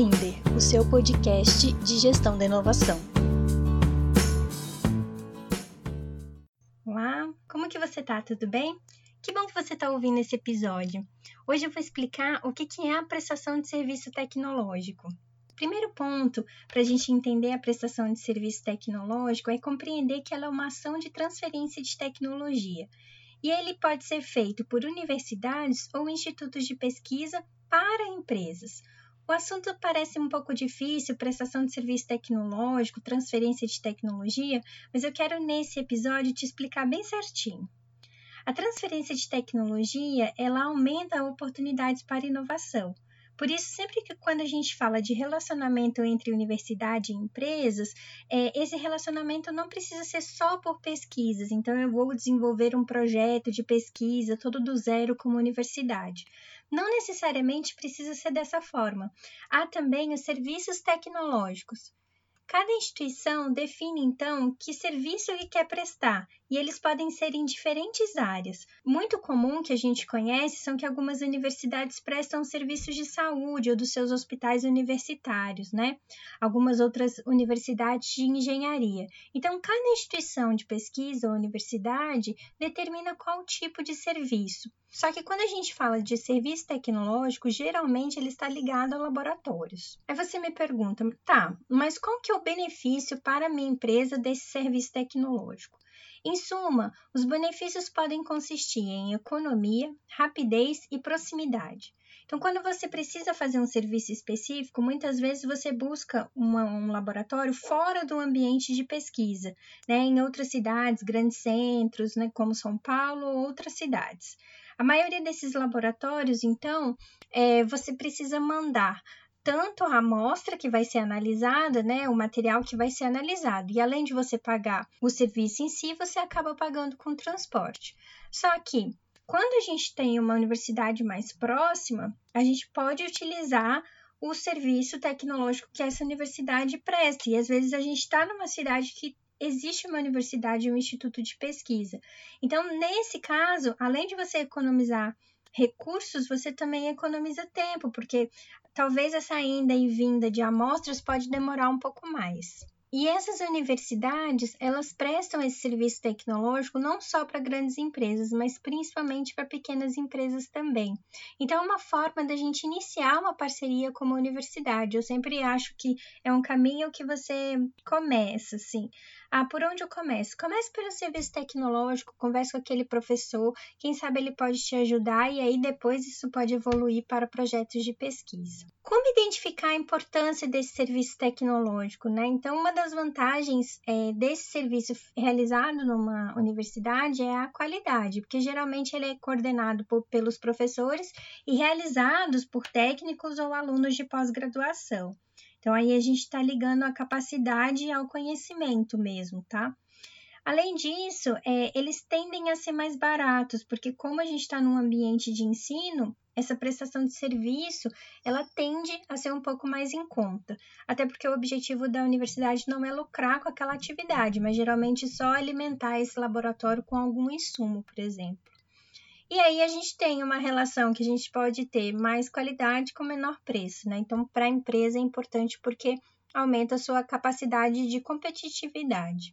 Linder, o seu podcast de gestão da inovação. Olá, como que você tá? Tudo bem? Que bom que você está ouvindo esse episódio. Hoje eu vou explicar o que é a prestação de serviço tecnológico. Primeiro ponto para a gente entender a prestação de serviço tecnológico é compreender que ela é uma ação de transferência de tecnologia e ele pode ser feito por universidades ou institutos de pesquisa para empresas. O assunto parece um pouco difícil, prestação de serviço tecnológico, transferência de tecnologia, mas eu quero nesse episódio te explicar bem certinho. A transferência de tecnologia, ela aumenta oportunidades para inovação. Por isso, sempre que quando a gente fala de relacionamento entre universidade e empresas, é, esse relacionamento não precisa ser só por pesquisas. Então, eu vou desenvolver um projeto de pesquisa todo do zero como universidade. Não necessariamente precisa ser dessa forma. Há também os serviços tecnológicos. Cada instituição define então que serviço ele quer prestar e eles podem ser em diferentes áreas. Muito comum que a gente conhece são que algumas universidades prestam serviços de saúde ou dos seus hospitais universitários, né? Algumas outras universidades de engenharia. Então, cada instituição de pesquisa ou universidade determina qual tipo de serviço. Só que quando a gente fala de serviço tecnológico, geralmente ele está ligado a laboratórios. Aí você me pergunta, tá, mas qual que é o benefício para a minha empresa desse serviço tecnológico? Em suma, os benefícios podem consistir em economia, rapidez e proximidade. Então, quando você precisa fazer um serviço específico, muitas vezes você busca uma, um laboratório fora do ambiente de pesquisa, né, em outras cidades, grandes centros, né, como São Paulo ou outras cidades. A maioria desses laboratórios, então, é, você precisa mandar tanto a amostra que vai ser analisada, né, o material que vai ser analisado. E além de você pagar o serviço em si, você acaba pagando com transporte. Só que quando a gente tem uma universidade mais próxima, a gente pode utilizar o serviço tecnológico que essa universidade presta. E às vezes a gente está numa cidade que existe uma universidade um instituto de pesquisa. Então, nesse caso, além de você economizar recursos, você também economiza tempo, porque talvez essa ida e vinda de amostras pode demorar um pouco mais. E essas universidades, elas prestam esse serviço tecnológico não só para grandes empresas, mas principalmente para pequenas empresas também. Então, é uma forma da gente iniciar uma parceria com uma universidade. Eu sempre acho que é um caminho que você começa, assim. Ah, por onde eu começo? Comece pelo serviço tecnológico, converse com aquele professor, quem sabe ele pode te ajudar e aí depois isso pode evoluir para projetos de pesquisa. Como identificar a importância desse serviço tecnológico, né? Então, uma das vantagens é, desse serviço realizado numa universidade é a qualidade, porque geralmente ele é coordenado por, pelos professores e realizados por técnicos ou alunos de pós-graduação. Então, aí a gente está ligando a capacidade ao conhecimento mesmo, tá? Além disso, é, eles tendem a ser mais baratos, porque como a gente está num ambiente de ensino, essa prestação de serviço, ela tende a ser um pouco mais em conta. Até porque o objetivo da universidade não é lucrar com aquela atividade, mas geralmente só alimentar esse laboratório com algum insumo, por exemplo. E aí a gente tem uma relação que a gente pode ter mais qualidade com menor preço, né? Então, para a empresa é importante porque aumenta a sua capacidade de competitividade.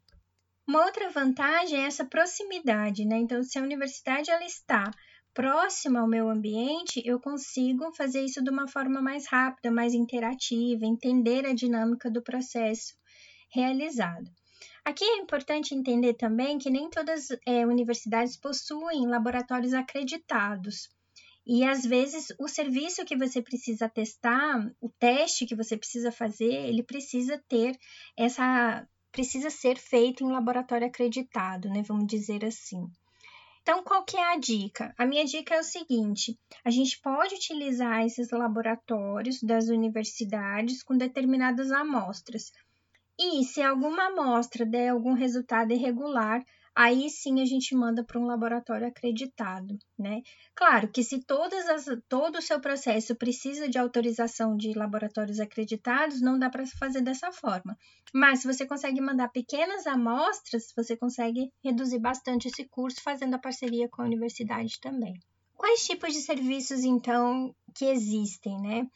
Uma outra vantagem é essa proximidade, né? Então, se a universidade ela está próxima ao meu ambiente, eu consigo fazer isso de uma forma mais rápida, mais interativa, entender a dinâmica do processo realizado. Aqui é importante entender também que nem todas as é, universidades possuem laboratórios acreditados. E às vezes o serviço que você precisa testar, o teste que você precisa fazer, ele precisa ter essa precisa ser feito em laboratório acreditado, né? Vamos dizer assim. Então, qual que é a dica? A minha dica é o seguinte: a gente pode utilizar esses laboratórios das universidades com determinadas amostras, e se alguma amostra der algum resultado irregular, aí sim a gente manda para um laboratório acreditado, né? Claro que se as, todo o seu processo precisa de autorização de laboratórios acreditados, não dá para fazer dessa forma. Mas se você consegue mandar pequenas amostras, você consegue reduzir bastante esse curso fazendo a parceria com a universidade também. Quais tipos de serviços, então, que existem, né?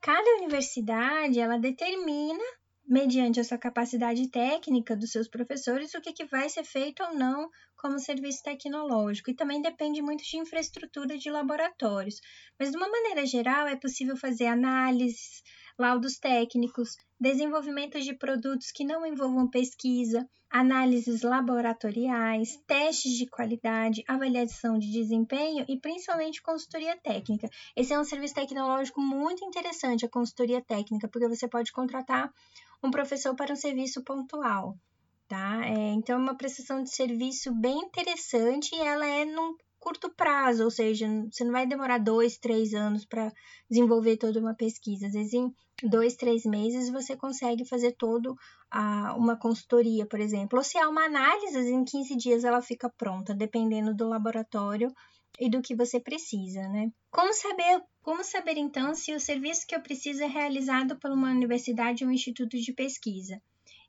Cada universidade, ela determina mediante a sua capacidade técnica dos seus professores, o que, que vai ser feito ou não como serviço tecnológico. E também depende muito de infraestrutura de laboratórios. Mas, de uma maneira geral, é possível fazer análises, laudos técnicos, desenvolvimento de produtos que não envolvam pesquisa, análises laboratoriais, testes de qualidade, avaliação de desempenho e principalmente consultoria técnica. Esse é um serviço tecnológico muito interessante, a consultoria técnica, porque você pode contratar um professor para um serviço pontual. Tá? É, então, é uma prestação de serviço bem interessante e ela é num curto prazo, ou seja, você não vai demorar dois, três anos para desenvolver toda uma pesquisa. Às vezes, em dois, três meses, você consegue fazer toda uma consultoria, por exemplo. Ou se há uma análise, em 15 dias ela fica pronta, dependendo do laboratório e do que você precisa, né? Como saber, como saber então se o serviço que eu preciso é realizado por uma universidade ou um instituto de pesquisa?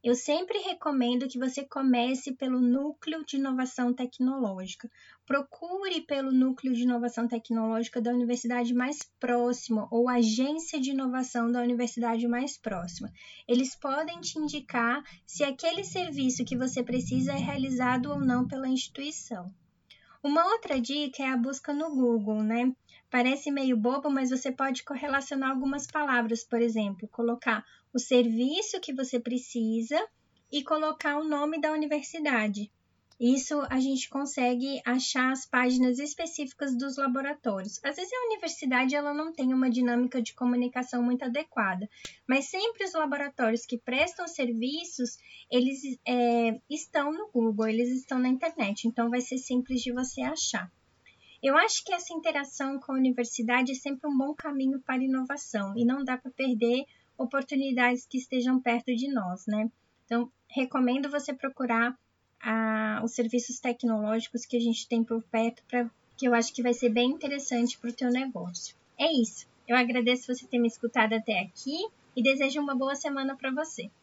Eu sempre recomendo que você comece pelo núcleo de inovação tecnológica. Procure pelo núcleo de inovação tecnológica da universidade mais próxima ou agência de inovação da universidade mais próxima. Eles podem te indicar se aquele serviço que você precisa é realizado ou não pela instituição. Uma outra dica é a busca no Google, né? Parece meio bobo, mas você pode correlacionar algumas palavras, por exemplo, colocar o serviço que você precisa e colocar o nome da universidade. Isso a gente consegue achar as páginas específicas dos laboratórios. Às vezes a universidade ela não tem uma dinâmica de comunicação muito adequada, mas sempre os laboratórios que prestam serviços eles é, estão no Google, eles estão na internet, então vai ser simples de você achar. Eu acho que essa interação com a universidade é sempre um bom caminho para inovação e não dá para perder oportunidades que estejam perto de nós, né? Então, recomendo você procurar os serviços tecnológicos que a gente tem por perto, pra, que eu acho que vai ser bem interessante para o teu negócio. É isso. Eu agradeço você ter me escutado até aqui e desejo uma boa semana para você.